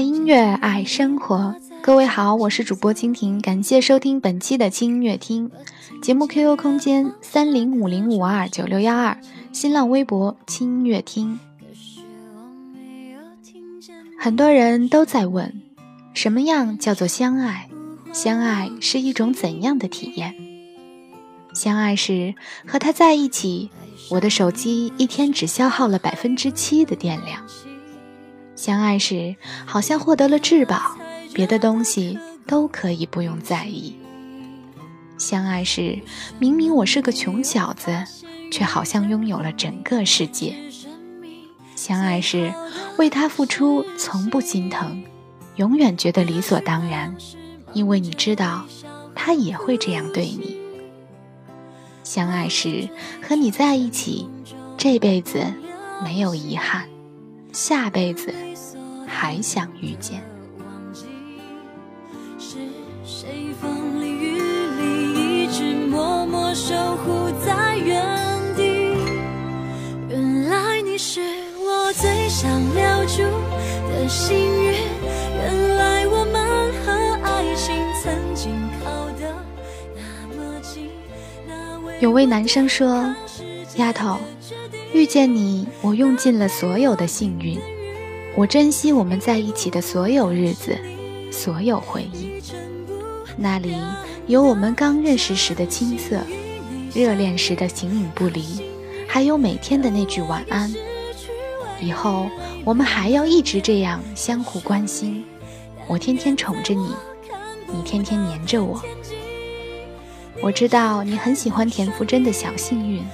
爱音乐，爱生活。各位好，我是主播蜻蜓，感谢收听本期的轻音乐厅节目。QQ 空间三零五零五二九六幺二，新浪微博轻音乐厅。很多人都在问，什么样叫做相爱？相爱是一种怎样的体验？相爱时和他在一起，我的手机一天只消耗了百分之七的电量。相爱时好像获得了至宝。别的东西都可以不用在意。相爱时，明明我是个穷小子，却好像拥有了整个世界。相爱时，为他付出从不心疼，永远觉得理所当然，因为你知道，他也会这样对你。相爱时，和你在一起，这辈子没有遗憾，下辈子还想遇见。是谁风里雨里一直默默守护在原地。原来你是我最想留住的幸运。原来我们和爱情曾经靠得那么近。那有位男生说：“丫头，遇见你，我用尽了所有的幸运。我珍惜我们在一起的所有日子，所有回忆。那里有我们刚认识时的青涩。”热恋时的形影不离，还有每天的那句晚安。以后我们还要一直这样相互关心，我天天宠着你，你天天黏着我。我知道你很喜欢田馥甄的小幸运，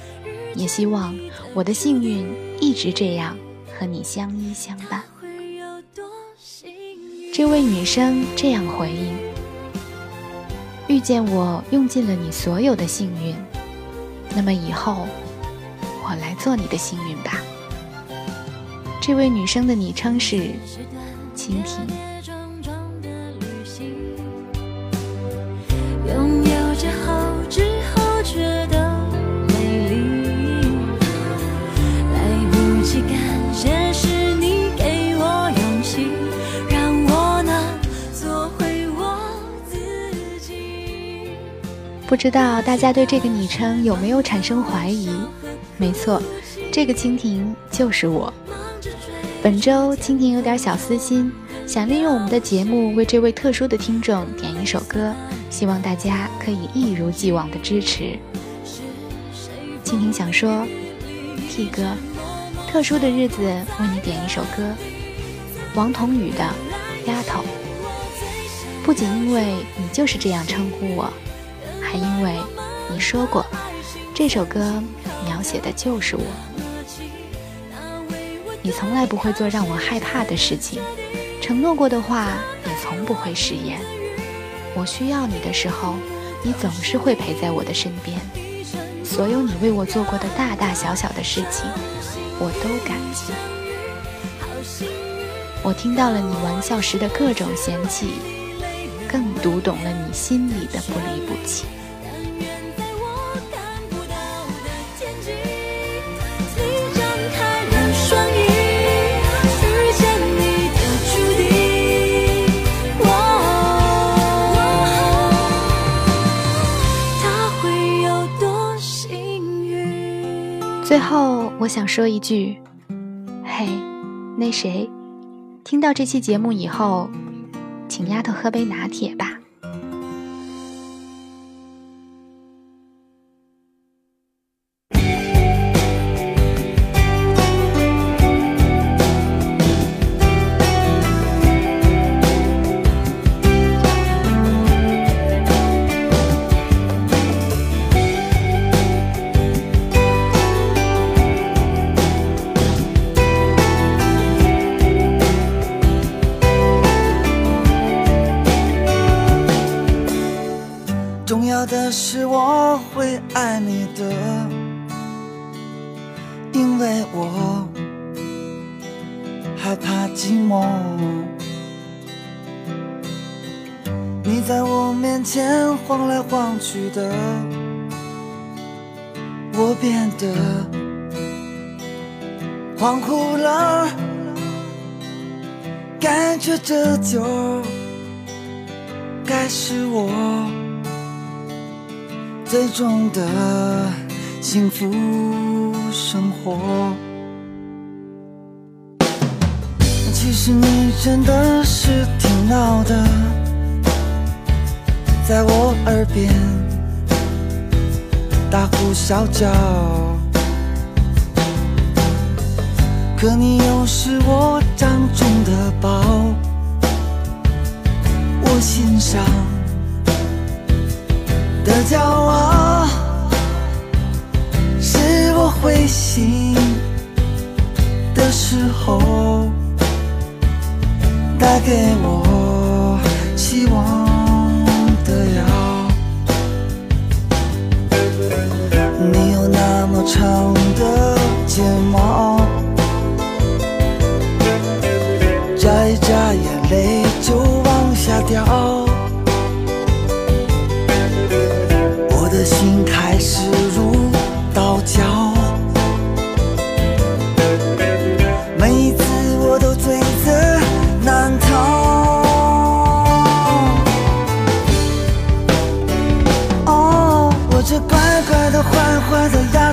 也希望我的幸运一直这样和你相依相伴。这位女生这样回应：遇见我，用尽了你所有的幸运。那么以后，我来做你的幸运吧。这位女生的昵称是蜻蜓。不知道大家对这个昵称有没有产生怀疑？没错，这个蜻蜓就是我。本周蜻蜓有点小私心，想利用我们的节目为这位特殊的听众点一首歌，希望大家可以一如既往的支持。蜻蜓想说，T 哥，特殊的日子为你点一首歌，王彤宇的《丫头》，不仅因为你就是这样称呼我。还因为你说过，这首歌描写的就是我。你从来不会做让我害怕的事情，承诺过的话也从不会食言。我需要你的时候，你总是会陪在我的身边。所有你为我做过的大大小小的事情，我都感激。我听到了你玩笑时的各种嫌弃，更读懂了你心里的不离不弃。最后，我想说一句：嘿，那谁，听到这期节目以后，请丫头喝杯拿铁吧。的是我会爱你的，因为我害怕寂寞。你在我面前晃来晃去的，我变得恍惚了。感觉这就该是我最终的幸福生活。其实你真的是挺闹的，在我耳边大呼小叫。可你又是我掌中的宝，我心上的骄傲，心的时候带给我希望的药。你有那么长的睫毛。眨一眨眼泪就往下掉，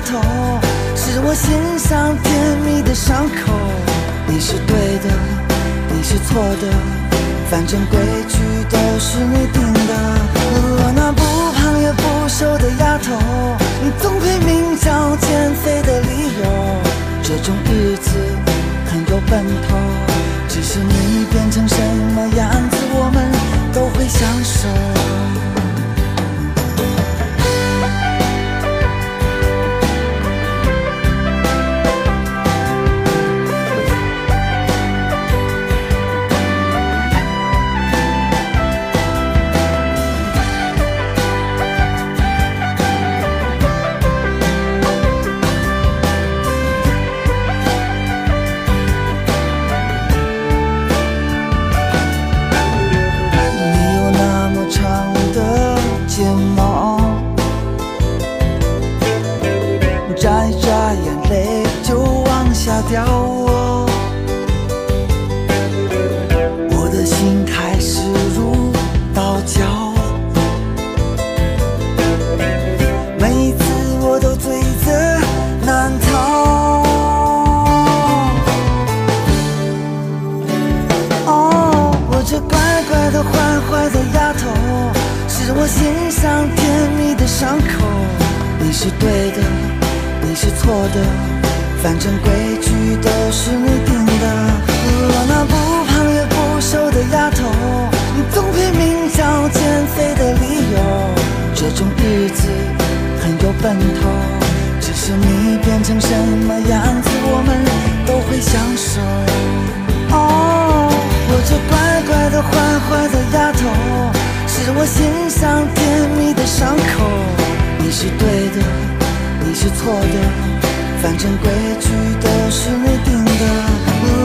头，是我心上甜蜜的伤口。你是对的。你是错的，反正规矩都是你定的。我那不胖也不瘦的丫头，你总配名叫减肥的理由。这种日子很有奔头，只是你变成什么样子，我们都会享受。反正规矩都是你定的。我那不胖也不瘦的丫头，你总拼命找减肥的理由。这种日子很有奔头，只是你变成什么样子，我们都会相守。哦，反正规矩都是你定的。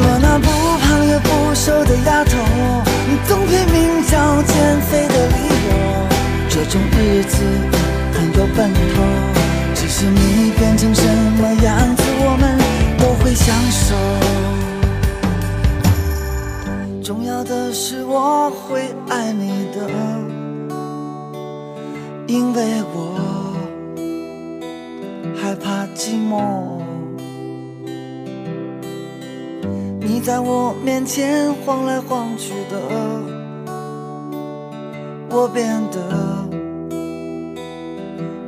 我那不胖也不瘦的丫头，你总配名叫减肥的理由。这种日子很有奔头，只是你变成什么样子，我们都会享受。重要的是我会爱你的，因为我害怕寂寞。你在我面前晃来晃去的，我变得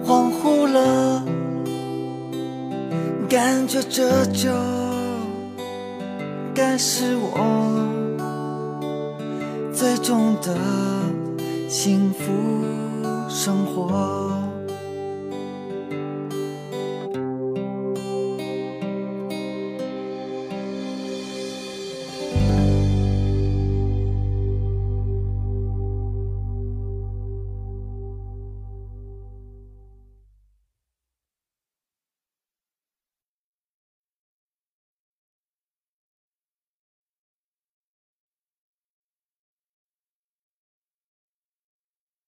恍惚了，感觉这就该是我。最终的幸福生活。